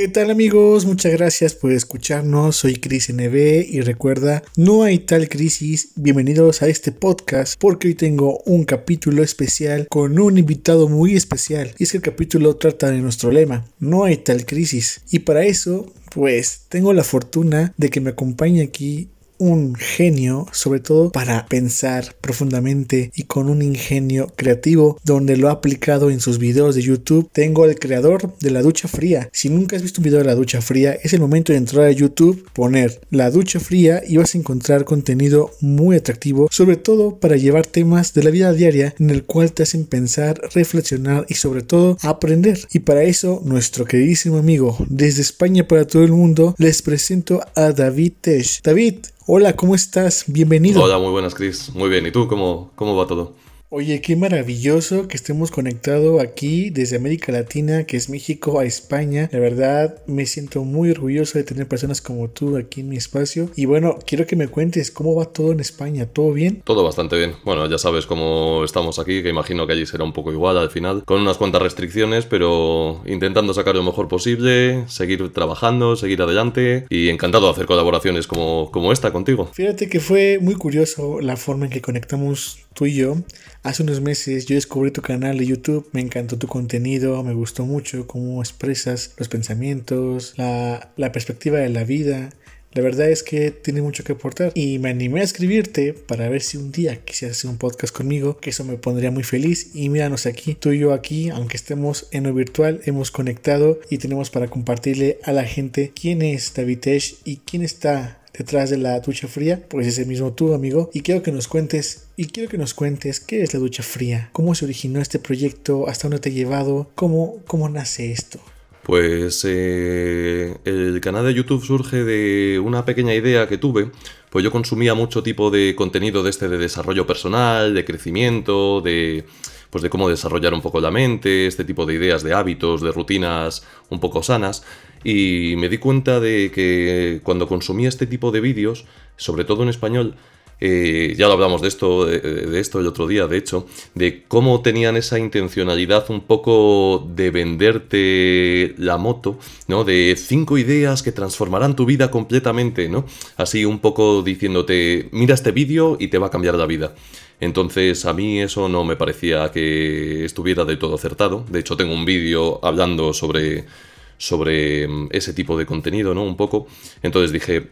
¿Qué tal amigos? Muchas gracias por escucharnos. Soy Chris NB y recuerda, no hay tal crisis. Bienvenidos a este podcast porque hoy tengo un capítulo especial con un invitado muy especial. Y es que el capítulo trata de nuestro lema, no hay tal crisis. Y para eso, pues tengo la fortuna de que me acompañe aquí un genio, sobre todo para pensar profundamente y con un ingenio creativo donde lo ha aplicado en sus videos de YouTube. Tengo al creador de la ducha fría. Si nunca has visto un video de la ducha fría, es el momento de entrar a YouTube, poner la ducha fría y vas a encontrar contenido muy atractivo, sobre todo para llevar temas de la vida diaria en el cual te hacen pensar, reflexionar y sobre todo aprender. Y para eso, nuestro queridísimo amigo desde España para todo el mundo, les presento a David Tesh. David, Hola, ¿cómo estás? Bienvenido. Hola, muy buenas, Chris. Muy bien. ¿Y tú cómo, cómo va todo? Oye, qué maravilloso que estemos conectados aquí desde América Latina, que es México, a España. La verdad, me siento muy orgulloso de tener personas como tú aquí en mi espacio. Y bueno, quiero que me cuentes cómo va todo en España. ¿Todo bien? Todo bastante bien. Bueno, ya sabes cómo estamos aquí, que imagino que allí será un poco igual al final, con unas cuantas restricciones, pero intentando sacar lo mejor posible, seguir trabajando, seguir adelante y encantado de hacer colaboraciones como, como esta contigo. Fíjate que fue muy curioso la forma en que conectamos tú y yo. Hace unos meses yo descubrí tu canal de YouTube, me encantó tu contenido, me gustó mucho cómo expresas los pensamientos, la, perspectiva de la vida. La verdad es que tiene mucho que aportar y me animé a escribirte para ver si un día quisieras hacer un podcast conmigo, que eso me pondría muy feliz. Y míranos aquí, tú y yo aquí, aunque estemos en lo virtual, hemos conectado y tenemos para compartirle a la gente quién es David Tesh y quién está detrás de la ducha fría, pues ese mismo tú, amigo, y quiero que nos cuentes y quiero que nos cuentes qué es la ducha fría, cómo se originó este proyecto, hasta dónde te ha llevado, cómo, cómo nace esto. Pues eh, el canal de YouTube surge de una pequeña idea que tuve. Pues yo consumía mucho tipo de contenido de este de desarrollo personal, de crecimiento, de pues de cómo desarrollar un poco la mente, este tipo de ideas, de hábitos, de rutinas un poco sanas. Y me di cuenta de que cuando consumía este tipo de vídeos, sobre todo en español, eh, ya lo hablamos de esto, de, esto el otro día, de hecho, de cómo tenían esa intencionalidad un poco de venderte la moto, ¿no? De cinco ideas que transformarán tu vida completamente, ¿no? Así un poco diciéndote, mira este vídeo y te va a cambiar la vida. Entonces a mí eso no me parecía que estuviera de todo acertado. De hecho tengo un vídeo hablando sobre, sobre mm, ese tipo de contenido, ¿no? Un poco. Entonces dije,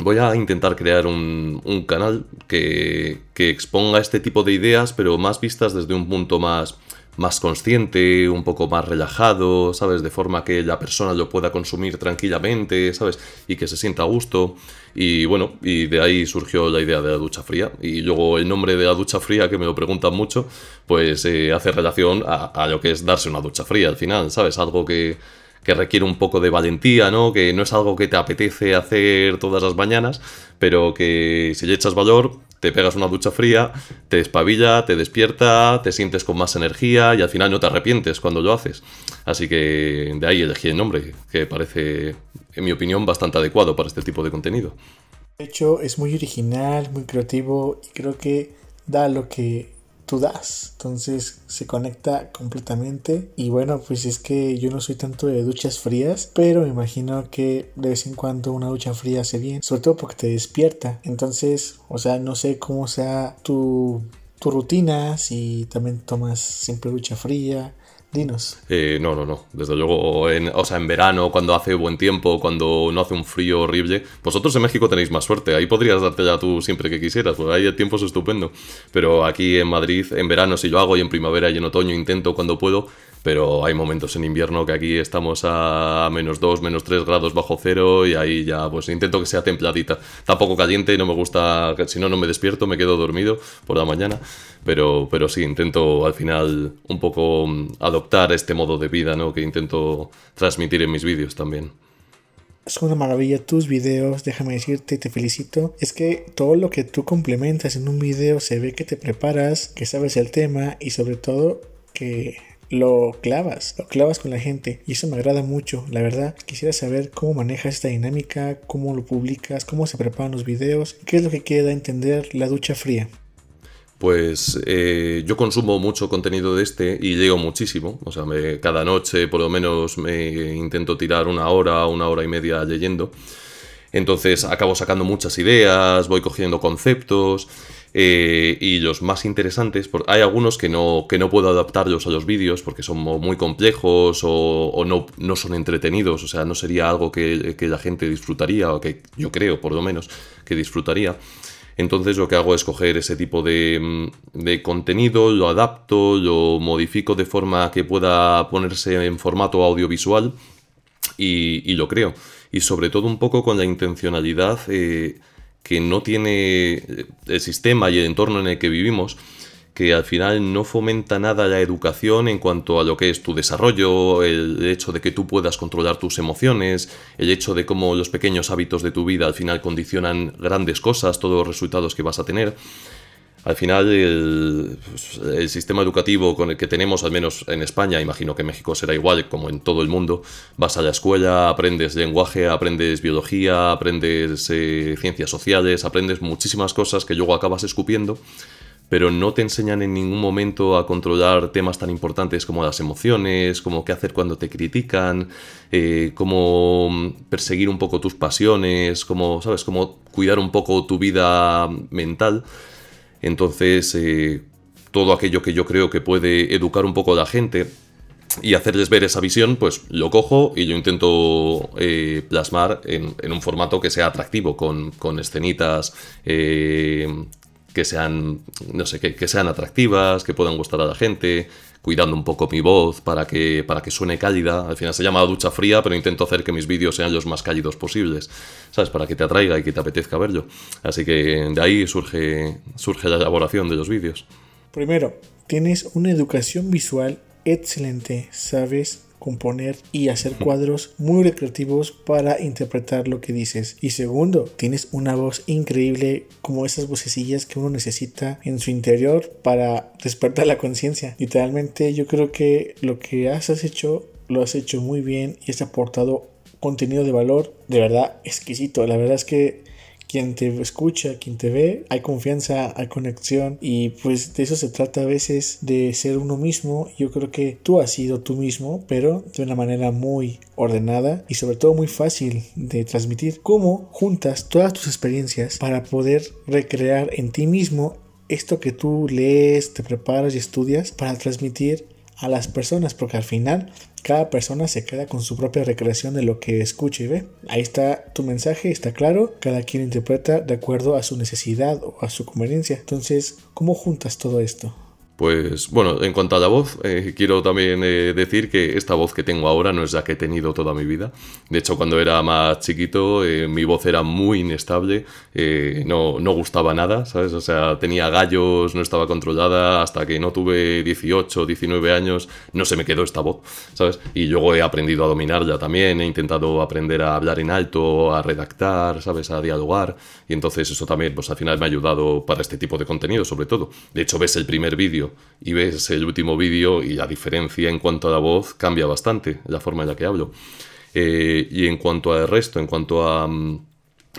voy a intentar crear un, un canal que, que, exponga este tipo de ideas, pero más vistas desde un punto más, más consciente, un poco más relajado, ¿sabes? De forma que la persona lo pueda consumir tranquilamente, ¿sabes? Y que se sienta a gusto. Y bueno, y de ahí surgió la idea de la ducha fría. Y luego el nombre de la ducha fría, que me lo preguntan mucho, pues eh, hace relación a, lo que es darse una ducha fría al final, ¿sabes? Algo que, que requiere un poco de valentía, ¿no? Que no es algo que te apetece hacer todas las mañanas, pero que si le echas valor, te pegas una ducha fría, te espabilla, te despierta, te sientes con más energía y al final no te arrepientes cuando lo haces. Así que de ahí elegí el nombre, que parece en mi opinión, bastante adecuado para este tipo de contenido. De hecho, es muy original, muy creativo y creo que da lo que tú das. Entonces se conecta completamente. Y bueno, pues es que yo no soy tanto de duchas frías, pero me imagino que de vez en cuando una ducha fría hace bien, sobre todo porque te despierta. Entonces, o sea, no sé cómo sea tu, tu rutina, si también tomas siempre ducha fría Dinos. Eh, no, no, no. Desde luego, en, o sea, en verano, cuando hace buen tiempo, cuando no hace un frío horrible. Vosotros en México tenéis más suerte. Ahí podrías darte ya tú siempre que quisieras, porque ahí el tiempo es estupendo. Pero aquí en Madrid, en verano sí lo hago y en primavera y en otoño intento cuando puedo pero hay momentos en invierno que aquí estamos a menos 2, menos 3 grados bajo cero y ahí ya pues intento que sea templadita. Tampoco caliente, no me gusta, si no, no me despierto, me quedo dormido por la mañana, pero, pero sí, intento al final un poco mm, adoptar este modo de vida ¿no? que intento transmitir en mis vídeos también. son una maravilla tus videos, déjame decirte, te felicito. Es que todo lo que tú complementas en un video se ve que te preparas, que sabes el tema y sobre todo que lo clavas, lo clavas con la gente y eso me agrada mucho, la verdad. Quisiera saber cómo manejas esta dinámica, cómo lo publicas, cómo se preparan los videos, qué es lo que queda entender la ducha fría. Pues eh, yo consumo mucho contenido de este y leo muchísimo. O sea, cada noche por lo menos me intento tirar una hora, una hora y media leyendo. Entonces acabo sacando muchas ideas, voy cogiendo conceptos. Eh, y los más interesantes, hay algunos que no, que no puedo adaptarlos a los vídeos porque son muy complejos o, no, no, son entretenidos, o sea, no sería algo que, la gente disfrutaría, o que yo creo por lo menos que disfrutaría. Entonces lo que hago es coger ese tipo mm, de, contenido, lo adapto, lo modifico de forma que pueda ponerse en formato audiovisual y, lo creo. Y sobre todo un poco con la intencionalidad eh, que no tiene el sistema y el entorno en el que vivimos que al final no fomenta nada la educación en cuanto a lo que es tu desarrollo, el hecho de que tú puedas controlar tus emociones, el hecho de cómo los pequeños hábitos de tu vida al final condicionan grandes cosas, todos los resultados que vas a tener. Al final el, sistema educativo con el que tenemos, al menos en España, imagino que México será igual como en todo el mundo, vas a la escuela, aprendes lenguaje, aprendes biología, aprendes eh, ciencias sociales, aprendes muchísimas cosas que luego acabas escupiendo pero no te enseñan en ningún momento a controlar temas tan importantes como las emociones, como qué hacer cuando te critican, eh, cómo perseguir un poco tus pasiones, cómo, ¿sabes? Cómo cuidar un poco tu vida mental. Entonces, eh, todo aquello que yo creo que puede educar un poco a la gente y hacerles ver esa visión, pues lo cojo y yo intento eh, plasmar en, un formato que sea atractivo, con, escenitas que sean, no sé, que, sean atractivas, que puedan gustar a la gente, cuidando un poco mi voz para que, para que suene cálida. Al final se llama ducha fría, pero intento hacer que mis vídeos sean los más cálidos posibles, ¿sabes? Para que te atraiga y que te apetezca verlo. Así que de ahí surge, surge la elaboración de los vídeos. Primero, tienes una educación visual excelente, sabes componer y hacer cuadros muy recreativos para interpretar lo que dices. Y segundo, tienes una voz increíble como esas vocecillas que uno necesita en su interior para despertar la conciencia. Literalmente yo creo que lo que has hecho lo has hecho muy bien y has aportado contenido de valor de verdad exquisito. La verdad es que quien te escucha, quien te ve, hay confianza, hay conexión y pues de eso se trata a veces de ser uno mismo. Yo creo que tú has sido tú mismo, pero de una manera muy ordenada y sobre todo muy fácil de transmitir. Cómo juntas todas tus experiencias para poder recrear en ti mismo esto que tú lees, te preparas y estudias para transmitir a las personas, porque al final cada persona se queda con su propia recreación de lo que escucha y ve. Ahí está tu mensaje, está claro, cada quien interpreta de acuerdo a su necesidad o a su conveniencia. Entonces, ¿cómo juntas todo esto? Pues bueno, en cuanto a la voz, eh, quiero también eh, decir que esta voz que tengo ahora no es la que he tenido toda mi vida. De hecho, cuando era más chiquito, eh, mi voz era muy inestable, no, no gustaba nada, ¿sabes? O sea, tenía gallos, no estaba controlada, hasta que no tuve 18, 19 años, no se me quedó esta voz, ¿sabes? Y luego he aprendido a dominarla también, he intentado aprender a hablar en alto, a redactar, ¿sabes? A dialogar, y entonces eso también, pues al final me ha ayudado para este tipo de contenido, sobre todo. De hecho, ves el primer vídeo y ves el último vídeo y la diferencia en cuanto a la voz cambia bastante, la forma en la que hablo. Eh, y en cuanto al resto, en cuanto a mm,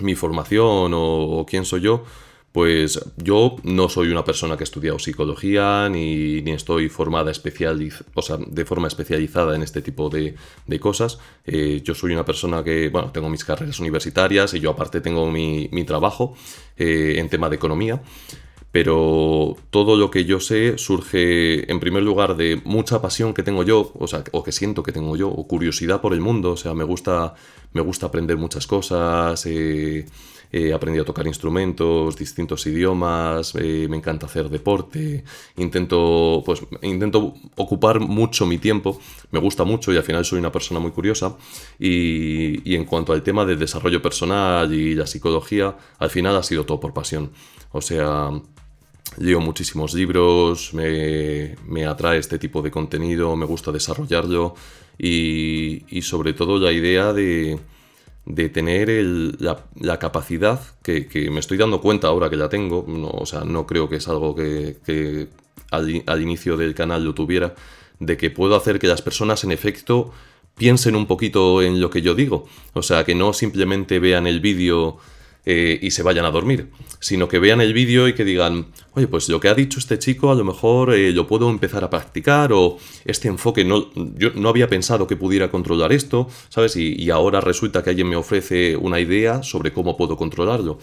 mi formación o, quién soy yo, pues yo no soy una persona que ha estudiado psicología ni, estoy formada especial, o sea, de forma especializada en este tipo de, cosas. Eh, yo soy una persona que, bueno, tengo mis carreras universitarias y yo aparte tengo mi, trabajo eh, en tema de economía pero todo lo que yo sé surge en primer lugar de mucha pasión que tengo yo, o sea, o que siento que tengo yo, o curiosidad por el mundo, o sea, me gusta, me gusta aprender muchas cosas, eh, he aprendido a tocar instrumentos, distintos idiomas, eh, me encanta hacer deporte, intento, pues, intento ocupar mucho mi tiempo, me gusta mucho y al final soy una persona muy curiosa. Y, y en cuanto al tema del desarrollo personal y la psicología, al final ha sido todo por pasión. O sea, leo muchísimos libros, me, atrae este tipo de contenido, me gusta desarrollarlo y, sobre todo la idea de, de tener la, capacidad que, me estoy dando cuenta ahora que la tengo, no, o sea, no creo que es algo que, al, al, inicio del canal lo tuviera, de que puedo hacer que las personas en efecto piensen un poquito en lo que yo digo, o sea, que no simplemente vean el vídeo eh, y se vayan a dormir, sino que vean el vídeo y que digan, oye, pues lo que ha dicho este chico a lo mejor eh, lo puedo empezar a practicar o este enfoque no, yo no había pensado que pudiera controlar esto, ¿sabes? Y, ahora resulta que alguien me ofrece una idea sobre cómo puedo controlarlo.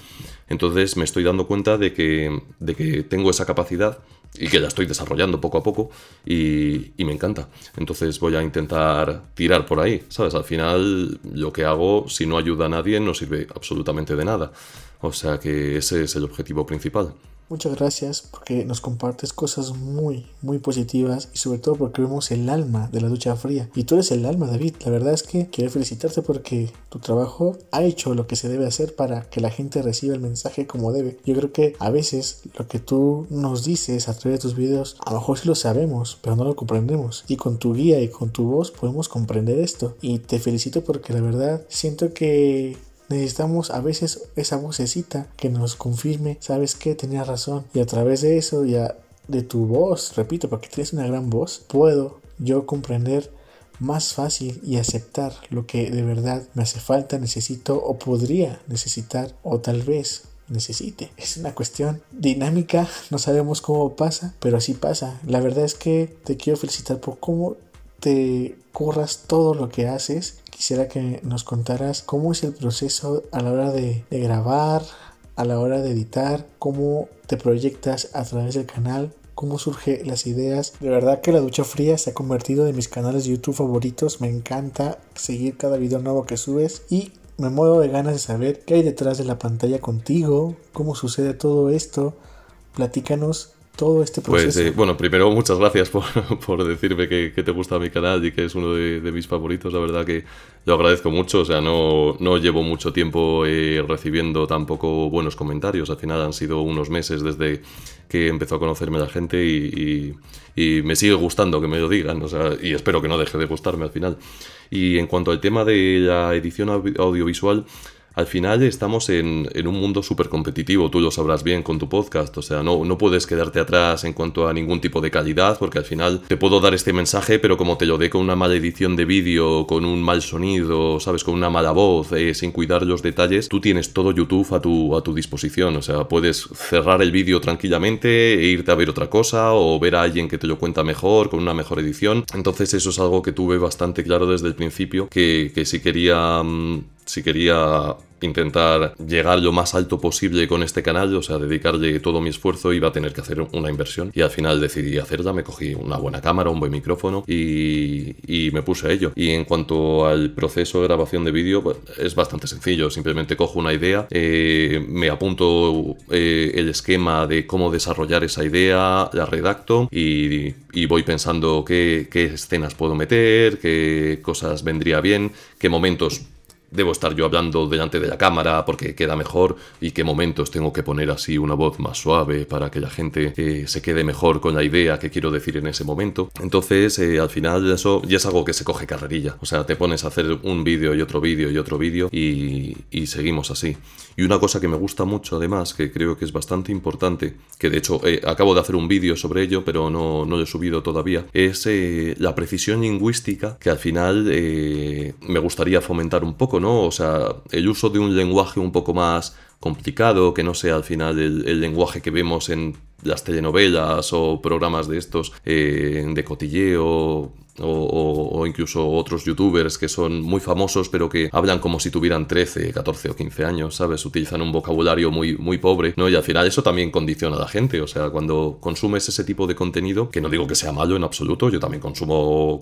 Entonces me estoy dando cuenta de que, de que tengo esa capacidad y que la estoy desarrollando poco a poco y, y, me encanta. Entonces voy a intentar tirar por ahí, ¿sabes? Al final lo que hago, si no ayuda a nadie, no sirve absolutamente de nada. O sea que ese es el objetivo principal. Muchas gracias porque nos compartes cosas muy, muy positivas y sobre todo porque vemos el alma de la ducha fría. Y tú eres el alma, David. La verdad es que quiero felicitarte porque tu trabajo ha hecho lo que se debe hacer para que la gente reciba el mensaje como debe. Yo creo que a veces lo que tú nos dices a través de tus videos, a lo mejor sí lo sabemos, pero no lo comprendemos. Y con tu guía y con tu voz podemos comprender esto. Y te felicito porque la verdad siento que necesitamos a veces esa vocecita que nos confirme, sabes que tenía razón. Y a través de eso, ya de tu voz, repito, porque tienes una gran voz, puedo yo comprender más fácil y aceptar lo que de verdad me hace falta, necesito o podría necesitar o tal vez necesite. Es una cuestión dinámica, no sabemos cómo pasa, pero así pasa. La verdad es que te quiero felicitar por cómo te corras todo lo que haces quisiera que nos contaras cómo es el proceso a la hora de, grabar, a la hora de editar, cómo te proyectas a través del canal, cómo surgen las ideas. De verdad que la ducha fría se ha convertido en mis canales de YouTube favoritos. Me encanta seguir cada video nuevo que subes y me muevo de ganas de saber qué hay detrás de la pantalla contigo, cómo sucede todo esto. Platícanos todo este pues, proceso? Pues bueno, primero muchas gracias por, por decirme que, que, te gusta mi canal y que es uno de, de, mis favoritos. La verdad que lo agradezco mucho. O sea, no, no llevo mucho tiempo eh, recibiendo tampoco buenos comentarios. Al final han sido unos meses desde que empezó a conocerme la gente y, y, y me sigue gustando que me lo digan. O sea, y espero que no deje de gustarme al final. Y en cuanto al tema de la edición audiovisual, al final estamos en, un mundo súper competitivo, tú lo sabrás bien con tu podcast, o sea, no, no puedes quedarte atrás en cuanto a ningún tipo de calidad, porque al final te puedo dar este mensaje, pero como te lo dé con una mala edición de vídeo, con un mal sonido, sabes, con una mala voz, eh, sin cuidar los detalles, tú tienes todo YouTube a tu, disposición, o sea, puedes cerrar el vídeo tranquilamente e irte a ver otra cosa o ver a alguien que te lo cuenta mejor, con una mejor edición. Entonces eso es algo que tuve bastante claro desde el principio, que, que si quería... Mm, si quería intentar llegar lo más alto posible con este canal, o sea, dedicarle todo mi esfuerzo, iba a tener que hacer una inversión. Y al final decidí hacerla, me cogí una buena cámara, un buen micrófono y, me puse a ello. Y en cuanto al proceso de grabación de vídeo, pues, es bastante sencillo. Simplemente cojo una idea, eh, me apunto eh, el esquema de cómo desarrollar esa idea, la redacto y, voy pensando qué, qué escenas puedo meter, qué cosas vendría bien, qué momentos debo estar yo hablando delante de la cámara porque queda mejor y qué momentos tengo que poner así una voz más suave para que la gente eh, se quede mejor con la idea que quiero decir en ese momento. Entonces, eh, al final eso ya es algo que se coge carrerilla. O sea, te pones a hacer un vídeo y otro vídeo y otro vídeo y, seguimos así. Y una cosa que me gusta mucho además, que creo que es bastante importante, que de hecho eh, acabo de hacer un vídeo sobre ello, pero no, no lo he subido todavía, es la precisión lingüística que al final me gustaría fomentar un poco, o sea, el uso de un lenguaje un poco más complicado, que no sea al final el, lenguaje que vemos en las telenovelas o programas de estos eh, de cotilleo o, incluso otros youtubers que son muy famosos pero que hablan como si tuvieran 13, 14 o 15 años, ¿sabes? Utilizan un vocabulario muy, muy pobre, ¿no? Y al final eso también condiciona a la gente, o sea, cuando consumes ese tipo de contenido, que no digo que sea malo en absoluto, yo también consumo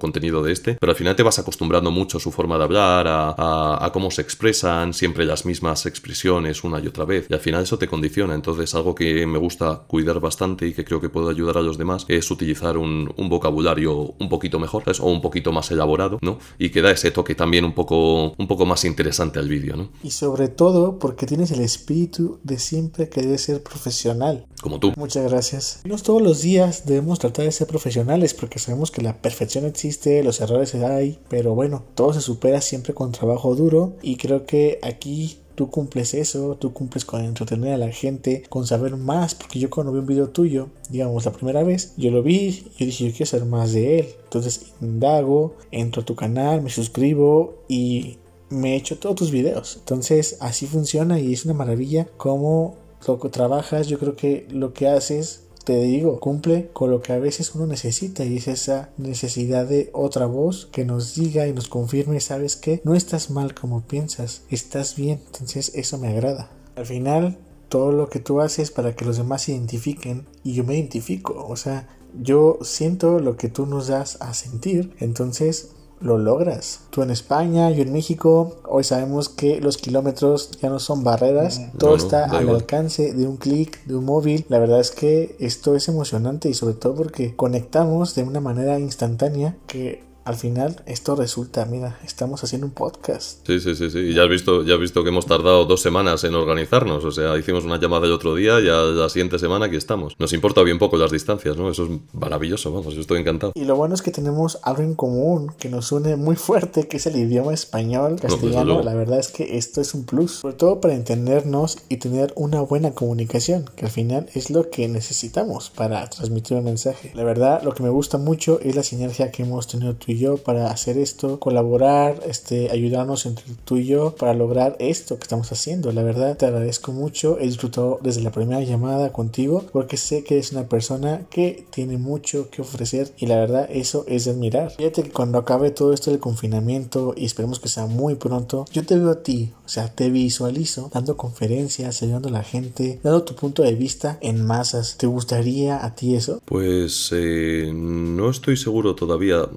contenido de este, pero al final te vas acostumbrando mucho a su forma de hablar, a, cómo se expresan, siempre las mismas expresiones una y otra vez, y al final eso te condiciona, entonces algo que me gusta cuidar bastante y que creo que puede ayudar a los demás es utilizar un, un vocabulario un poquito mejor, O un poquito más elaborado, ¿no? Y que da ese toque también un poco, un poco más interesante al vídeo, ¿no? Y sobre todo porque tienes el espíritu de siempre querer ser profesional. Como tú. Muchas gracias. No todos los días debemos tratar de ser profesionales porque sabemos que la perfección existe, los errores hay, pero bueno, todo se supera siempre con trabajo duro y creo que aquí tú cumples eso, tú cumples con entretener a la gente, con saber más, porque yo cuando vi un video tuyo, digamos la primera vez, yo lo vi, yo dije yo quiero saber más de él, entonces indago, entro a tu canal, me suscribo y me echo todos tus videos, entonces así funciona y es una maravilla cómo lo que trabajas, yo creo que lo que haces te digo, cumple con lo que a veces uno necesita y es esa necesidad de otra voz que nos diga y nos confirme, sabes que no estás mal como piensas, estás bien, entonces eso me agrada. Al final, todo lo que tú haces para que los demás se identifiquen y yo me identifico, o sea, yo siento lo que tú nos das a sentir, entonces lo logras. Tú en España, yo en México, hoy sabemos que los kilómetros ya no son barreras, todo está al alcance de un clic, de un móvil. La verdad es que esto es emocionante y sobre todo porque conectamos de una manera instantánea que al final esto resulta, mira, estamos haciendo un podcast. Sí, sí, sí, sí. Y ya has visto, ya has visto que hemos tardado dos semanas en organizarnos. O sea, hicimos una llamada el otro día y a la siguiente semana aquí estamos. Nos importa bien poco las distancias, ¿no? Eso es maravilloso, vamos, yo estoy encantado. Y lo bueno es que tenemos algo en común que nos une muy fuerte, que es el idioma español, castellano. la verdad es que esto es un plus, sobre todo para entendernos y tener una buena comunicación, que al final es lo que necesitamos para transmitir un mensaje. La verdad, lo que me gusta mucho es la sinergia que hemos tenido tú yo para hacer esto, colaborar, este, ayudarnos entre tú y yo para lograr esto que estamos haciendo. La verdad te agradezco mucho, he disfrutado desde la primera llamada contigo porque sé que eres una persona que tiene mucho que ofrecer y la verdad eso es de admirar. Fíjate que cuando acabe todo esto del confinamiento y esperemos que sea muy pronto, yo te veo a ti, o sea, te visualizo dando conferencias, ayudando a la gente, dando tu punto de vista en masas. ¿Te gustaría a ti eso? Pues eh, no estoy seguro todavía,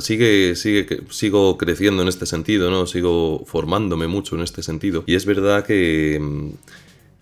sigue, sigue, sigo creciendo en este sentido, ¿no? Sigo formándome mucho en este sentido. Y es verdad que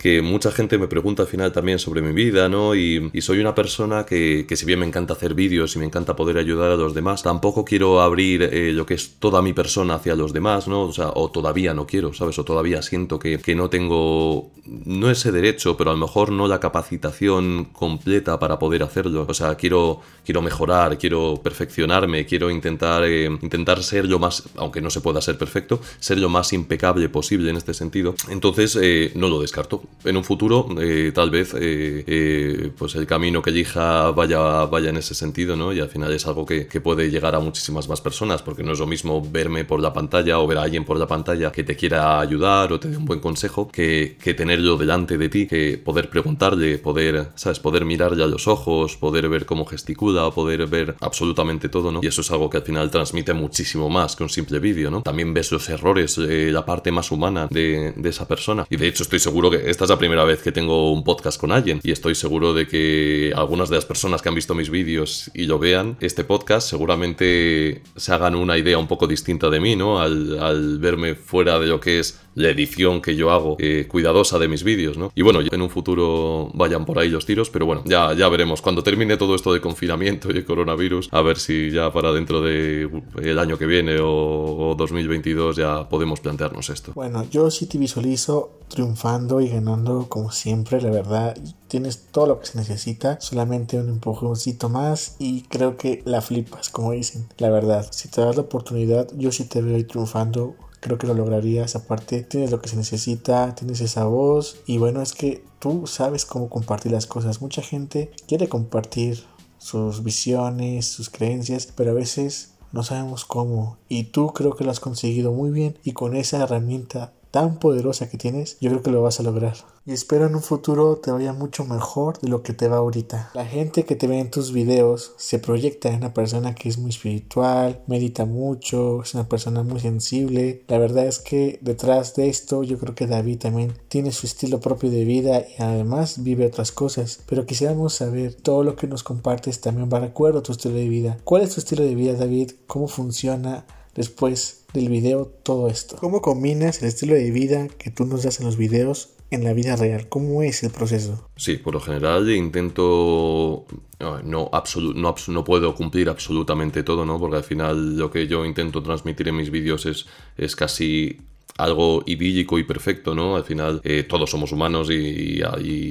que mucha gente me pregunta al final también sobre mi vida, ¿no? Y, soy una persona que, que, si bien me encanta hacer vídeos y me encanta poder ayudar a los demás, tampoco quiero abrir eh, lo que es toda mi persona hacia los demás, ¿no? O sea, o todavía no quiero, ¿sabes? O todavía siento que, que no tengo, no ese derecho, pero a lo mejor no la capacitación completa para poder hacerlo. O sea, quiero, quiero mejorar, quiero perfeccionarme, quiero intentar, eh, intentar ser lo más, aunque no se pueda ser perfecto, ser lo más impecable posible en este sentido. Entonces, eh, no lo descarto en un futuro eh, tal vez eh, eh, pues el camino que elija vaya, vaya en ese sentido, ¿no? Y al final es algo que, puede llegar a muchísimas más personas, porque no es lo mismo verme por la pantalla o ver a alguien por la pantalla que te quiera ayudar o te dé un buen consejo que, que tenerlo delante de ti, que poder preguntarle, poder, ¿sabes? Poder mirarle a los ojos, poder ver cómo gesticula, poder ver absolutamente todo, ¿no? Y eso es algo que al final transmite muchísimo más que un simple vídeo, ¿no? También ves los errores, la parte más humana de, de esa persona. Y de hecho estoy seguro que esta es la primera vez que tengo un podcast con alguien y estoy seguro de que algunas de las personas que han visto mis vídeos y lo vean, este podcast seguramente se hagan una idea un poco distinta de mí, ¿no? Al, verme fuera de lo que es la edición que yo hago eh, cuidadosa de mis vídeos, ¿no? Y bueno, en un futuro vayan por ahí los tiros, pero bueno, ya, ya veremos. Cuando termine todo esto de confinamiento y el coronavirus, a ver si ya para dentro del el año que viene o, 2022 ya podemos plantearnos esto. Bueno, yo sí te visualizo triunfando y ganando como siempre, la verdad. Tienes todo lo que se necesita, solamente un empujoncito más y creo que la flipas, como dicen. La verdad, si te das la oportunidad, yo sí te veo ahí triunfando creo que lo lograrías. Aparte, tienes lo que se necesita, tienes esa voz y bueno, es que tú sabes cómo compartir las cosas. Mucha gente quiere compartir sus visiones, sus creencias, pero a veces no sabemos cómo. Y tú creo que lo has conseguido muy bien y con esa herramienta tan poderosa que tienes, yo creo que lo vas a lograr y espero en un futuro te vaya mucho mejor de lo que te va ahorita. La gente que te ve en tus videos se proyecta en una persona que es muy espiritual, medita mucho, es una persona muy sensible. La verdad es que detrás de esto yo creo que David también tiene su estilo propio de vida y además vive otras cosas. Pero quisiéramos saber todo lo que nos compartes también va de acuerdo a tu estilo de vida. ¿Cuál es tu estilo de vida David? ¿Cómo funciona? Después del video todo esto. ¿Cómo combinas el estilo de vida que tú nos das en los videos en la vida real? ¿Cómo es el proceso? Sí, por lo general intento... No, no, no, no, puedo cumplir absolutamente todo, ¿no? Porque al final lo que yo intento transmitir en mis vídeos es, es casi algo idílico y perfecto, ¿no? Al final eh, todos somos humanos y,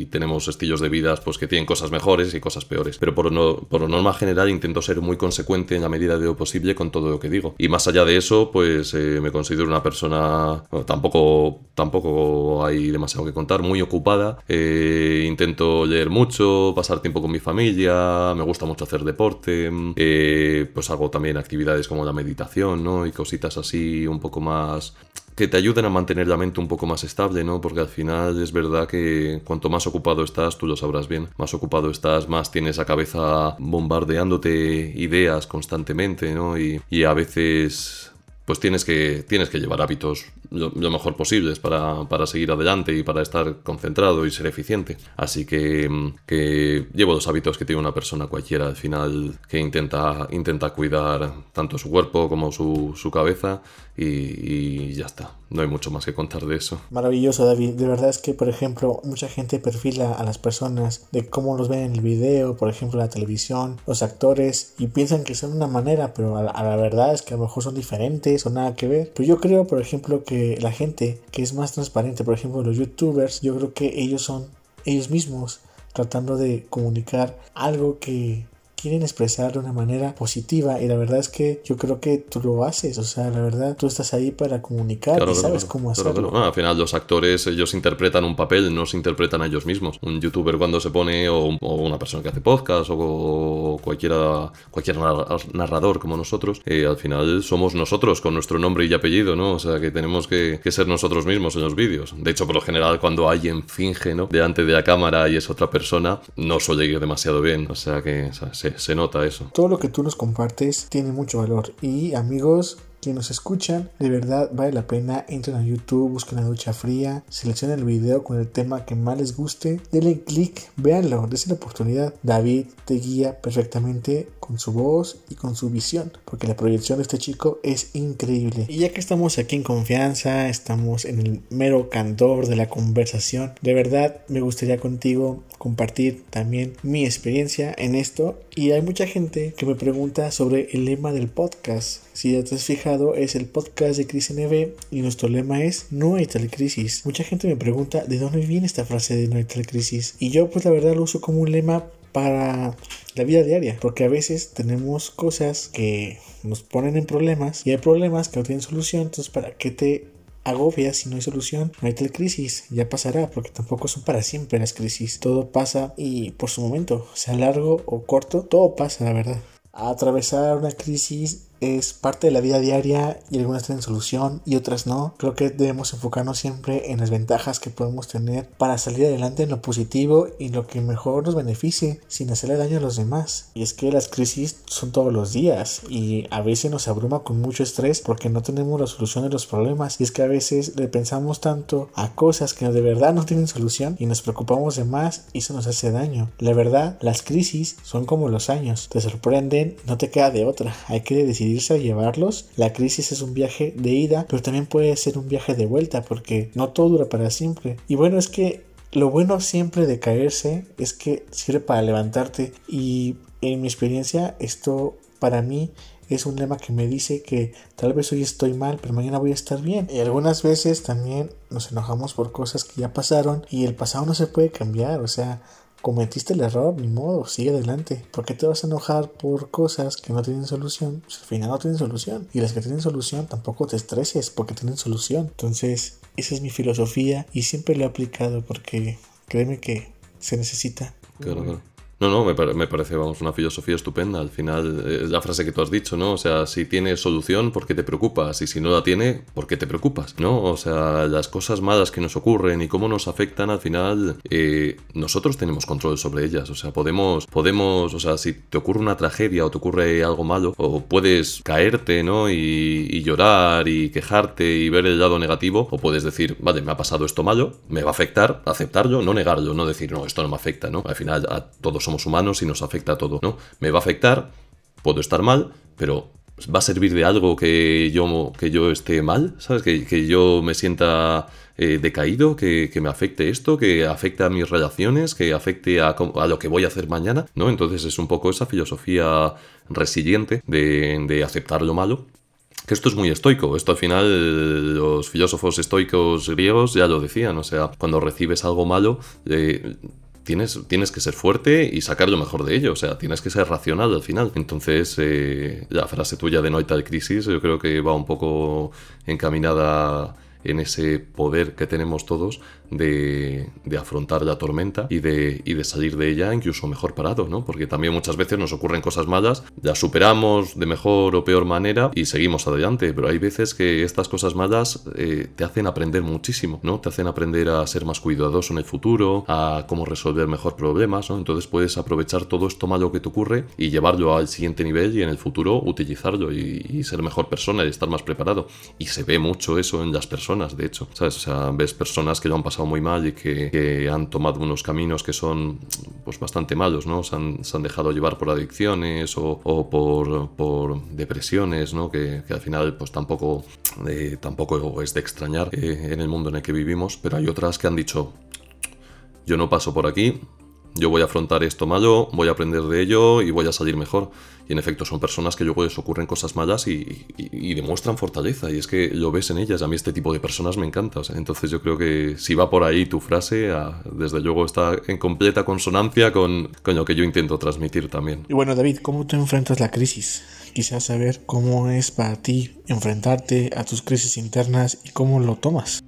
tenemos estilos de vida pues, que tienen cosas mejores y cosas peores. Pero por, por norma general intento ser muy consecuente en la medida de lo posible con todo lo que digo. Y más allá de eso, pues eh, me considero una persona, tampoco, tampoco hay demasiado que contar, muy ocupada. Eh, intento leer mucho, pasar tiempo con mi familia, me gusta mucho hacer deporte, pues hago también actividades como la meditación, ¿no? Y cositas así un poco más que te ayuden a mantener la mente un poco más estable, ¿no? Porque al final es verdad que cuanto más ocupado estás, tú lo sabrás bien, más ocupado estás, más tienes la cabeza bombardeándote ideas constantemente, ¿no? Y, y a veces pues tienes que, tienes que llevar hábitos lo, mejor posibles para, para, seguir adelante y para estar concentrado y ser eficiente. Así que, que, llevo los hábitos que tiene una persona cualquiera al final que intenta, intenta cuidar tanto su cuerpo como su, su cabeza y, y, ya está. No hay mucho más que contar de eso. Maravilloso, David. De verdad es que, por ejemplo, mucha gente perfila a las personas de cómo los ven en el video, por ejemplo, la televisión, los actores, y piensan que son una manera, pero a la verdad es que a lo mejor son diferentes o nada que ver. Pero yo creo, por ejemplo, que la gente que es más transparente, por ejemplo, los youtubers, yo creo que ellos son ellos mismos tratando de comunicar algo que quieren expresar de una manera positiva y la verdad es que yo creo que tú lo haces, o sea, la verdad tú estás ahí para comunicar y sabes cómo hacerlo. al final los actores ellos interpretan un papel, no se interpretan a ellos mismos. Un youtuber cuando se pone o, una persona que hace podcast o, cualquiera cualquier narrador como nosotros, eh, al final somos nosotros con nuestro nombre y apellido, ¿no? O sea, que tenemos que, ser nosotros mismos en los vídeos. De hecho, por lo general cuando alguien finge, ¿no? Delante de la cámara y es otra persona, no suele ir demasiado bien, o sea que se, nota eso. Todo lo que tú nos compartes tiene mucho valor. Y amigos, que nos escuchan, de verdad vale la pena. Entren a YouTube, busquen la ducha fría, seleccionen el video con el tema que más les guste, denle clic, véanlo, dense la oportunidad. David te guía perfectamente con su voz y con su visión, porque la proyección de este chico es increíble. Y ya que estamos aquí en confianza, estamos en el mero candor de la conversación, de verdad me gustaría contigo compartir también mi experiencia en esto. Y hay mucha gente que me pregunta sobre el lema del podcast. Si ya te has fijado, es el podcast de Crisis NB y nuestro lema es No hay tal crisis. Mucha gente me pregunta de dónde viene esta frase de No hay tal crisis. Y yo pues la verdad lo uso como un lema para la vida diaria, porque a veces tenemos cosas que nos ponen en problemas y hay problemas que no tienen solución, entonces para qué te agobias si no hay solución, no hay tal crisis, ya pasará, porque tampoco son para siempre las crisis, todo pasa y por su momento, sea largo o corto, todo pasa, la verdad. Atravesar una crisis es parte de la vida diaria y algunas tienen solución y otras no. Creo que debemos enfocarnos siempre en las ventajas que podemos tener para salir adelante en lo positivo y lo que mejor nos beneficie sin hacerle daño a los demás. Y es que las crisis son todos los días y a veces nos abruma con mucho estrés porque no tenemos la solución de los problemas y es que a veces le pensamos tanto a cosas que de verdad no tienen solución y nos preocupamos de más y eso nos hace daño. La verdad, las crisis son como los años, te sorprenden, no te queda de otra, hay que decidir a llevarlos. La crisis es un viaje de ida, pero también puede ser un viaje de vuelta porque no todo dura para siempre. Y bueno, es que lo bueno siempre de caerse es que sirve para levantarte y en mi experiencia esto para mí es un lema que me dice que tal vez hoy estoy mal, pero mañana voy a estar bien. Y algunas veces también nos enojamos por cosas que ya pasaron y el pasado no se puede cambiar, o sea, cometiste el error, ni modo, sigue adelante. ¿Por qué te vas a enojar por cosas que no tienen solución? Al final no tienen solución. Y las que tienen solución tampoco te estreses porque tienen solución. Entonces, esa es mi filosofía y siempre lo he aplicado porque créeme que se necesita. Claro, no, no, me, me, parece, vamos, una filosofía estupenda. Al final, eh, la frase que tú has dicho, ¿no? O sea, si tiene solución, ¿por qué te preocupas? Y si no la tiene, ¿por qué te preocupas? ¿No? O sea, las cosas malas que nos ocurren y cómo nos afectan, al final, eh, nosotros tenemos control sobre ellas. O sea, podemos, podemos, o sea, si te ocurre una tragedia o te ocurre algo malo, o puedes caerte, ¿no? Y, y llorar y quejarte y ver el lado negativo, o puedes decir, vale, me ha pasado esto malo, me va a afectar, aceptarlo, no negarlo, no decir, no, esto no me afecta, ¿no? Al final, a todos somos humanos y nos afecta a todo, ¿no? Me va a afectar, puedo estar mal, pero va a servir de algo que yo, que yo esté mal, ¿sabes? Que, yo me sienta eh, decaído, que, me afecte esto, que afecte a mis relaciones, que afecte a, a, lo que voy a hacer mañana, ¿no? Entonces es un poco esa filosofía resiliente de, de aceptar lo malo que esto es muy estoico. Esto al final los filósofos estoicos griegos ya lo decían. O sea, cuando recibes algo malo, eh, Tienes, tienes, que ser fuerte y sacar lo mejor de ello, o sea, tienes que ser racional al final. Entonces, eh, la frase tuya de no hay tal crisis, yo creo que va un poco encaminada en ese poder que tenemos todos de, afrontar la tormenta y de, y de salir de ella incluso mejor parado, ¿no? Porque también muchas veces nos ocurren cosas malas, las superamos de mejor o peor manera y seguimos adelante, pero hay veces que estas cosas malas eh, te hacen aprender muchísimo, ¿no? Te hacen aprender a ser más cuidadoso en el futuro, a cómo resolver mejor problemas, ¿no? Entonces puedes aprovechar todo esto malo que te ocurre y llevarlo al siguiente nivel y en el futuro utilizarlo y, ser mejor persona y estar más preparado. Y se ve mucho eso en las personas, de hecho, ¿sabes? O sea, ves personas que lo han pasado muy mal y que, han tomado unos caminos que son pues bastante malos, ¿no? Se han, dejado llevar por adicciones o, por, depresiones, ¿no? Que, al final pues tampoco, eh, tampoco es de extrañar eh, en el mundo en el que vivimos, pero hay otras que han dicho, yo no paso por aquí, yo voy a afrontar esto malo, voy a aprender de ello y voy a salir mejor. Y en efecto, son personas que luego les ocurren cosas malas y, demuestran fortaleza. Y es que lo ves en ellas. A mí este tipo de personas me encanta. entonces yo creo que si va por ahí tu frase, ah, desde luego está en completa consonancia con, con lo que yo intento transmitir también. Y bueno, David, ¿cómo tú enfrentas la crisis? Quisiera saber cómo es para ti enfrentarte a tus crisis internas y cómo lo tomas.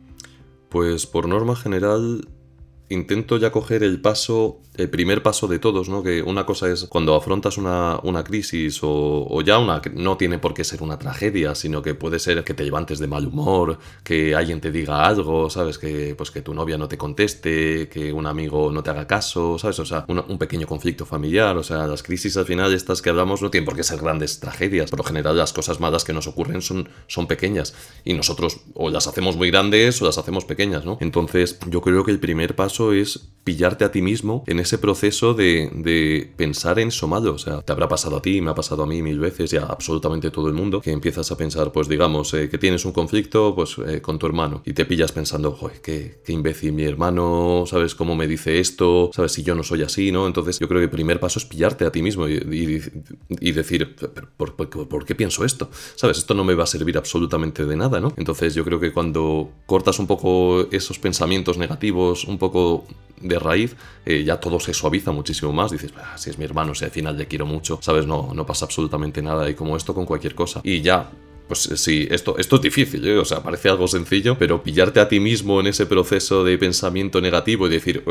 Pues por norma general intento ya coger el paso, el primer paso de todos, ¿no? Que una cosa es cuando afrontas una, una crisis o, ya una, no tiene por qué ser una tragedia, sino que puede ser que te levantes de mal humor, que alguien te diga algo, ¿sabes? Que, pues que tu novia no te conteste, que un amigo no te haga caso, ¿sabes? O sea, un, pequeño conflicto familiar, o sea, las crisis al final estas que hablamos no tienen por qué ser grandes tragedias, por lo general las cosas malas que nos ocurren son, son pequeñas y nosotros o las hacemos muy grandes o las hacemos pequeñas, ¿no? Entonces yo creo que el primer paso es pillarte a ti mismo en ese proceso de, pensar en eso malo. O sea, te habrá pasado a ti, me ha pasado a mí mil veces y a absolutamente todo el mundo, que empiezas a pensar, pues digamos, eh, que tienes un conflicto pues eh, con tu hermano y te pillas pensando, joder, qué, qué, imbécil mi hermano, ¿sabes cómo me dice esto? ¿Sabes si yo no soy así, no? Entonces yo creo que el primer paso es pillarte a ti mismo y, y, decir, ¿por, por, qué pienso esto? ¿Sabes? Esto no me va a servir absolutamente de nada, ¿no? Entonces yo creo que cuando cortas un poco esos pensamientos negativos, un poco de raíz, eh, ya todo se suaviza muchísimo más. Dices, si es mi hermano, si al final le quiero mucho, ¿sabes? No, no pasa absolutamente nada. Y como esto con cualquier cosa. Y ya pues eh, sí, esto, esto es difícil, ¿eh? o sea, parece algo sencillo, pero pillarte a ti mismo en ese proceso de pensamiento negativo y decir,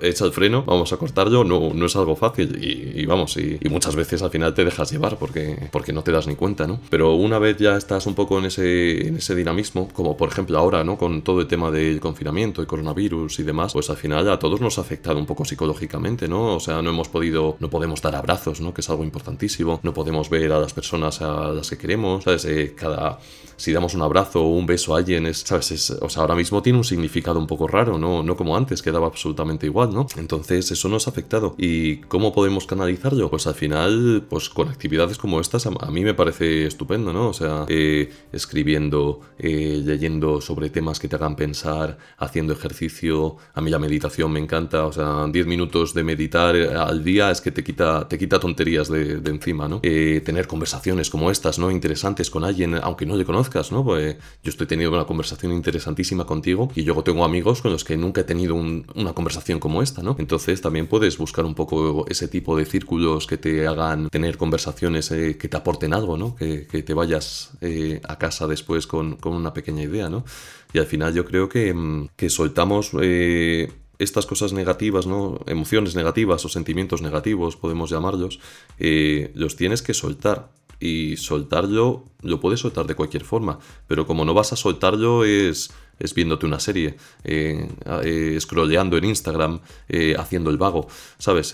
echa el freno, vamos a cortarlo, no, no es algo fácil y, vamos, y, muchas veces al final te dejas llevar porque, porque no te das ni cuenta, ¿no? Pero una vez ya estás un poco en ese, en ese dinamismo, como por ejemplo ahora, ¿no? Con todo el tema del confinamiento, el coronavirus y demás, pues al final a todos nos ha afectado un poco psicológicamente, ¿no? O sea, no hemos podido, no podemos dar abrazos, ¿no? Que es algo importantísimo, no podemos ver a las personas a las que queremos, ¿sabes? Eh, cada, si damos un abrazo o un beso a alguien, es, ¿sabes? o sea, ahora mismo tiene un significado un poco raro, ¿no? No como antes, que daba absolutamente igual. ¿no? Entonces eso nos ha afectado. ¿Y cómo podemos canalizarlo? Pues al final, pues con actividades como estas, a, mí me parece estupendo, ¿no? O sea, eh, escribiendo, eh, leyendo sobre temas que te hagan pensar, haciendo ejercicio. A mí la meditación me encanta, o sea, 10 minutos de meditar eh, al día es que te quita, te quita tonterías de, encima, ¿no? tener conversaciones como estas, ¿no? Interesantes con alguien, aunque no le conozcas, Pues yo estoy teniendo una conversación interesantísima contigo y luego tengo amigos con los que nunca he tenido una conversación como esta, ¿no? Entonces también puedes buscar un poco ese tipo de círculos que te hagan tener conversaciones eh, que te aporten algo. Que, te vayas eh, a casa después con, una pequeña idea, ¿no? Y al final yo creo que, mm, que soltamos eh, estas cosas negativas. Emociones negativas o sentimientos negativos, podemos llamarlos, los tienes que soltar. Y soltarlo lo puedes soltar de cualquier forma, pero como no vas a soltarlo es es viéndote una serie, eh, eh, scrolleando en Instagram, eh, haciendo el vago, ¿sabes?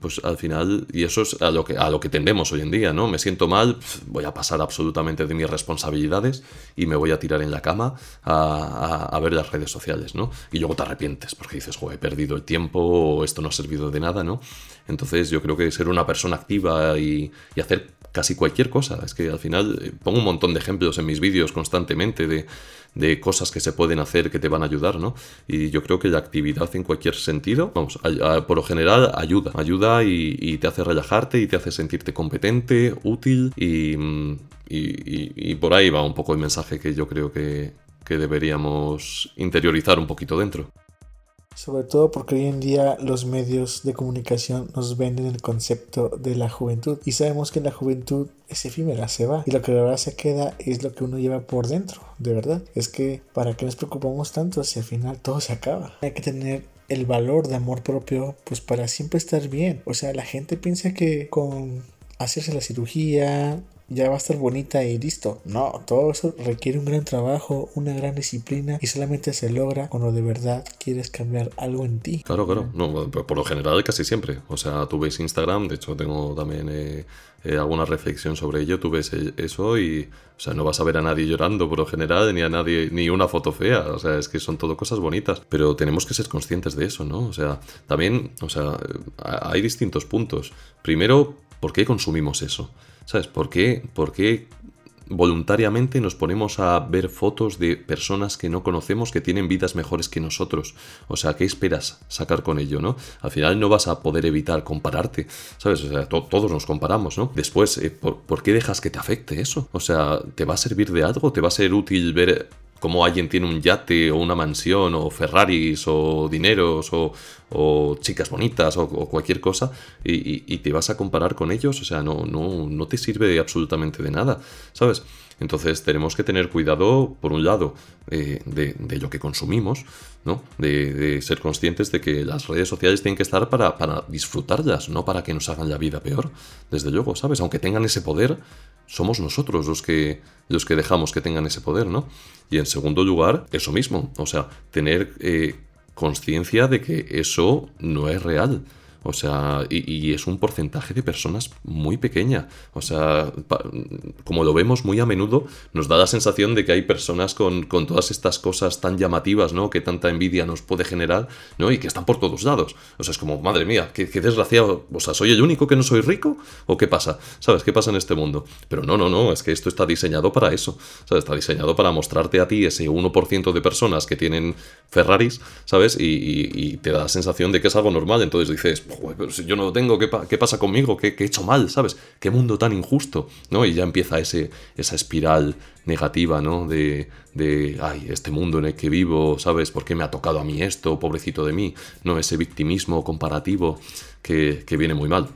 pues al final, y eso es a lo, que, a lo que tendemos hoy en día, ¿no? Me siento mal, voy a pasar absolutamente de mis responsabilidades y me voy a tirar en la cama a, ver las redes sociales, ¿no? Y luego te arrepientes porque dices, joder, he perdido el tiempo esto no ha servido de nada, ¿no? Entonces yo creo que ser una persona activa y, y hacer casi cualquier cosa. Es que al final eh, pongo un montón de ejemplos en mis vídeos constantemente de, de cosas que se pueden hacer que te van a ayudar, ¿no? Y yo creo que la actividad en cualquier sentido, vamos, por lo general ayuda, ayuda y, te hace relajarte y te hace sentirte competente, útil mm, y, y, por ahí va un poco el mensaje que yo creo que, que deberíamos interiorizar un poquito dentro. Sobre todo porque hoy en día los medios de comunicación nos venden el concepto de la juventud y sabemos que la juventud es efímera, se va y lo que de verdad se queda es lo que uno lleva por dentro, de verdad. Es que para qué nos preocupamos tanto si al final todo se acaba. Hay que tener el valor de amor propio pues para siempre estar bien. O sea, la gente piensa que con hacerse la cirugía, ya va a estar bonita y listo. No, todo eso requiere un gran trabajo, una gran disciplina y solamente se logra cuando de verdad quieres cambiar algo en ti. Claro, claro. No, por lo general casi siempre. O sea, tú ves Instagram, de hecho tengo también eh, eh, alguna reflexión sobre ello, tú ves e, eso y, o sea, no vas a ver a nadie llorando por lo general, ni a nadie, ni una foto fea. O sea, es que son todo cosas bonitas. Pero tenemos que ser conscientes de eso, ¿no? O sea, también, o sea, hay distintos puntos. Primero, ¿por qué consumimos eso? ¿Sabes? ¿Por qué, ¿Por qué voluntariamente nos ponemos a ver fotos de personas que no conocemos que tienen vidas mejores que nosotros. O sea, ¿qué esperas sacar con ello, no? Al final no vas a poder evitar compararte, ¿sabes? O sea, todos nos comparamos, ¿no? Después, eh, ¿por, ¿por, qué dejas que te afecte eso? O sea, ¿te va a servir de algo? ¿Te va a ser útil ver como alguien tiene un yate o una mansión o Ferraris o dineros o, chicas bonitas o, cualquier cosa y, te vas a comparar con ellos, o sea, no, no, no te sirve absolutamente de nada, ¿sabes? Entonces tenemos que tener cuidado, por un lado, eh, de, lo que consumimos, ¿no? De, ser conscientes de que las redes sociales tienen que estar para, disfrutarlas, no para que nos hagan la vida peor, desde luego, ¿sabes? Aunque tengan ese poder, somos nosotros los que, los que dejamos que tengan ese poder, ¿no? Y en segundo lugar, eso mismo, o sea, tener eh, conciencia de que eso no es real. O sea, y, es un porcentaje de personas muy pequeña. O sea, como lo vemos muy a menudo, nos da la sensación de que hay personas con, todas estas cosas tan llamativas, ¿no? Que tanta envidia nos puede generar, ¿no? Y que están por todos lados. O sea, es como, madre mía, qué, desgraciado. O sea, ¿soy el único que no soy rico? ¿O qué pasa? ¿Sabes? ¿Qué pasa en este mundo? Pero no, no, no, es que esto está diseñado para eso. ¿Sabes? Está diseñado para mostrarte a ti ese 1% de personas que tienen Ferraris, ¿sabes? Y, y te da la sensación de que es algo normal. Entonces dices, pero si yo no lo tengo, ¿qué, pasa conmigo? ¿Qué, he hecho mal? ¿Sabes? ¿Qué mundo tan injusto? ¿No? Y ya empieza ese, esa espiral negativa, ¿no? De, de, ay, este mundo en el que vivo, ¿sabes? ¿Por qué me ha tocado a mí esto? Pobrecito de mí, ¿no? Ese victimismo comparativo que, viene muy mal.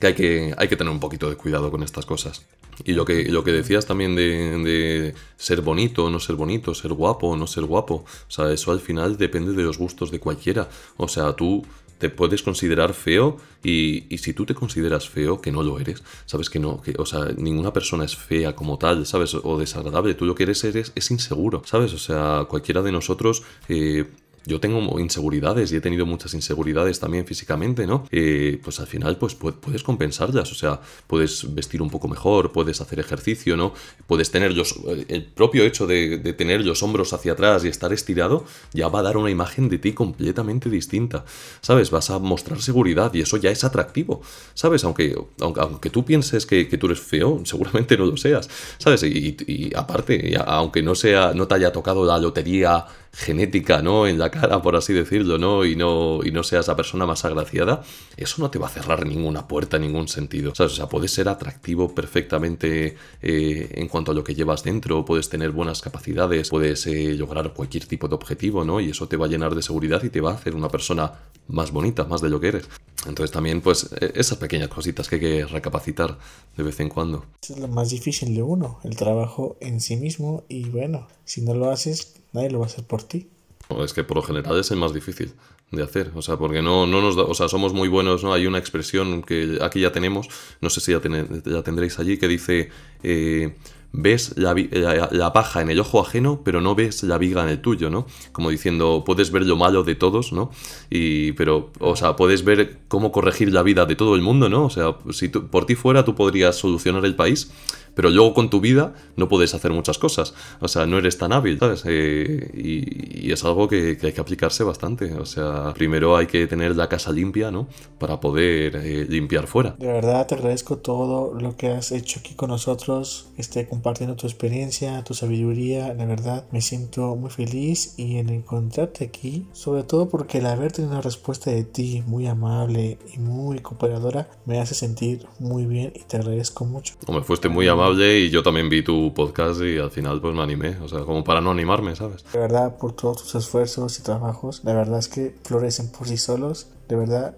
Que hay, que hay que tener un poquito de cuidado con estas cosas. Y lo que, lo que decías también de, ser bonito no ser bonito, ser guapo o no ser guapo, o sea, eso al final depende de los gustos de cualquiera. O sea, tú te puedes considerar feo y, si tú te consideras feo, que no lo eres, sabes que no, que, o sea, ninguna persona es fea como tal, sabes, o desagradable, tú lo que eres eres es inseguro, sabes, o sea, cualquiera de nosotros... Eh, yo tengo inseguridades y he tenido muchas inseguridades también físicamente, ¿no? Eh, pues al final pues puedes compensarlas, o sea, puedes vestir un poco mejor, puedes hacer ejercicio, ¿no? Puedes tener los, el propio hecho de, tener los hombros hacia atrás y estar estirado ya va a dar una imagen de ti completamente distinta, ¿sabes? Vas a mostrar seguridad y eso ya es atractivo, ¿sabes? Aunque, aunque, tú pienses que, tú eres feo, seguramente no lo seas, ¿sabes? Y, y aparte, aunque no, sea, no te haya tocado la lotería genética, ¿no? En la cara, por así decirlo, ¿no? Y no, y no seas la persona más agraciada, eso no te va a cerrar ninguna puerta ningún sentido. O sea, puedes ser atractivo perfectamente eh, en cuanto a lo que llevas dentro, puedes tener buenas capacidades, puedes eh, lograr cualquier tipo de objetivo, ¿no? Y eso te va a llenar de seguridad y te va a hacer una persona más bonita, más de lo que eres. Entonces también, pues, e, esas pequeñas cositas que hay que recapacitar de vez en cuando. es lo más difícil de uno, el trabajo en sí mismo. Y bueno, si no lo haces, nadie lo va a hacer por ti. Es que por lo general es el más difícil de hacer, o sea, porque no, no nos da, o sea, somos muy buenos, ¿no? Hay una expresión que aquí ya tenemos, no sé si ya, ya tendréis allí, que dice, eh, ves la, la, paja en el ojo ajeno, pero no ves la viga en el tuyo, ¿no? Como diciendo, puedes ver lo malo de todos, ¿no? Y, pero, o sea, puedes ver cómo corregir la vida de todo el mundo, ¿no? O sea, si por ti fuera tú podrías solucionar el país, pero luego con tu vida no puedes hacer muchas cosas. O sea, no eres tan hábil, ¿sabes? Eh, y, es algo que, hay que aplicarse bastante. O sea, primero hay que tener la casa limpia, ¿no? Para poder eh, limpiar fuera. De verdad te agradezco todo lo que has hecho aquí con nosotros, este, compartiendo tu experiencia, tu sabiduría. La verdad, me siento muy feliz y en encontrarte aquí, sobre todo porque el haber tenido una respuesta de ti muy amable y muy cooperadora me hace sentir muy bien y te agradezco mucho. Me fuiste muy amable y yo también vi tu podcast y al final pues me animé, o sea, como para no animarme, ¿sabes? De verdad, por todos tus esfuerzos y trabajos, la verdad es que florecen por sí solos. De verdad,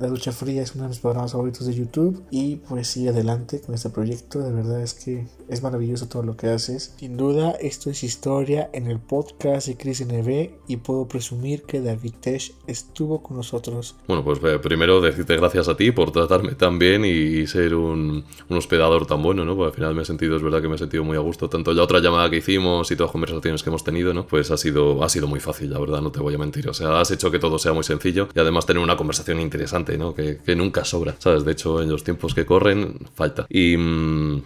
la Ducha Fría es uno de mis programas favoritos de YouTube y pues sigue adelante con este proyecto. De verdad es que es maravilloso todo lo que haces. Sin duda, esto es historia en el podcast de Chris NB y puedo presumir que David Tesh estuvo con nosotros. Bueno, pues eh, primero decirte gracias a ti por tratarme tan bien y ser un, hospedador tan bueno, ¿no? Porque al final me he sentido, es verdad que me he sentido muy a gusto. Tanto la otra llamada que hicimos y todas las conversaciones que hemos tenido, ¿no? Pues ha sido, ha sido muy fácil, la verdad, no te voy a mentir. O sea, has hecho que todo sea muy sencillo y además tener una conversación interesante que, nunca sobra, ¿sabes? De hecho, en los tiempos que corren, falta. Y. Mm,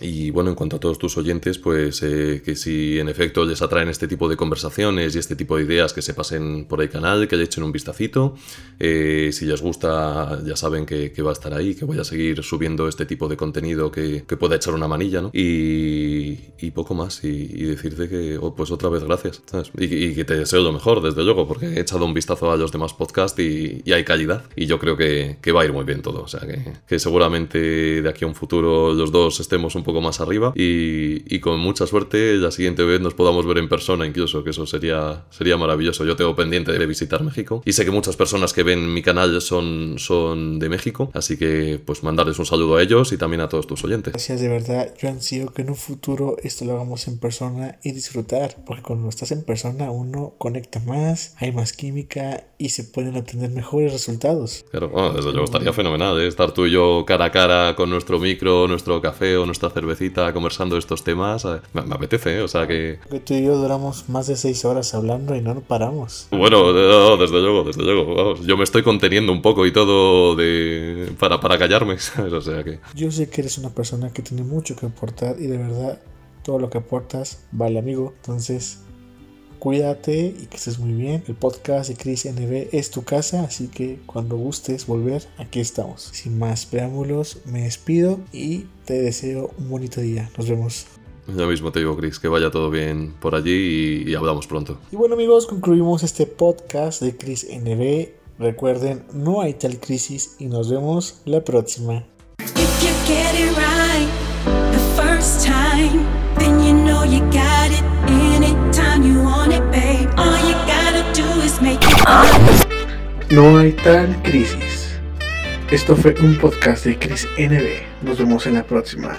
y bueno, en cuanto a todos tus oyentes, pues eh, que si en efecto les atraen este tipo de conversaciones y este tipo de ideas, que se pasen por el canal, que le echen un vistacito. Eh, si les gusta, ya saben que, va a estar ahí, que voy a seguir subiendo este tipo de contenido que, pueda echar una manilla, ¿no? Y, poco más. Y, decirte que, oh, pues otra vez gracias, ¿sabes? Y, que te deseo lo mejor, desde luego, porque he echado un vistazo a los demás podcasts y, hay calidad. Y yo creo que, va a ir muy bien todo. O sea, que, que seguramente de aquí a un futuro los dos estemos un poco más arriba y, con mucha suerte la siguiente vez nos podamos ver en persona incluso, que eso sería, sería maravilloso. Yo tengo pendiente de visitar México y sé que muchas personas que ven mi canal son, son de México, así que pues mandarles un saludo a ellos y también a todos tus oyentes. Gracias de verdad, yo ansío que en un futuro esto lo hagamos en persona y disfrutar, porque cuando estás en persona uno conecta más, hay más química y se pueden obtener mejores resultados. Claro, desde luego estaría fenomenal ¿eh? estar tú y yo cara a cara con nuestro micro, nuestro café o nuestra cervecita conversando estos temas. Eh, me, apetece, ¿eh? o sea que... que... Tú y yo duramos más de seis horas hablando y no nos paramos. Bueno, desde luego, desde luego. yo me estoy conteniendo un poco y todo de para, para callarme, O sea que... Yo sé que eres una persona que tiene mucho que aportar y de verdad todo lo que aportas vale amigo. Entonces cuídate y que estés muy bien. El podcast de Chris NB es tu casa, así que cuando gustes volver, aquí estamos. Sin más preámbulos, me despido y te deseo un bonito día. Nos vemos. Ya mismo te digo, Chris, que vaya todo bien por allí y, hablamos pronto. Y bueno amigos, concluimos este podcast de Chris NB. Recuerden, no hay tal crisis y nos vemos la próxima. No hay tal crisis. Esto fue un podcast de Chris NB. Nos vemos en la próxima.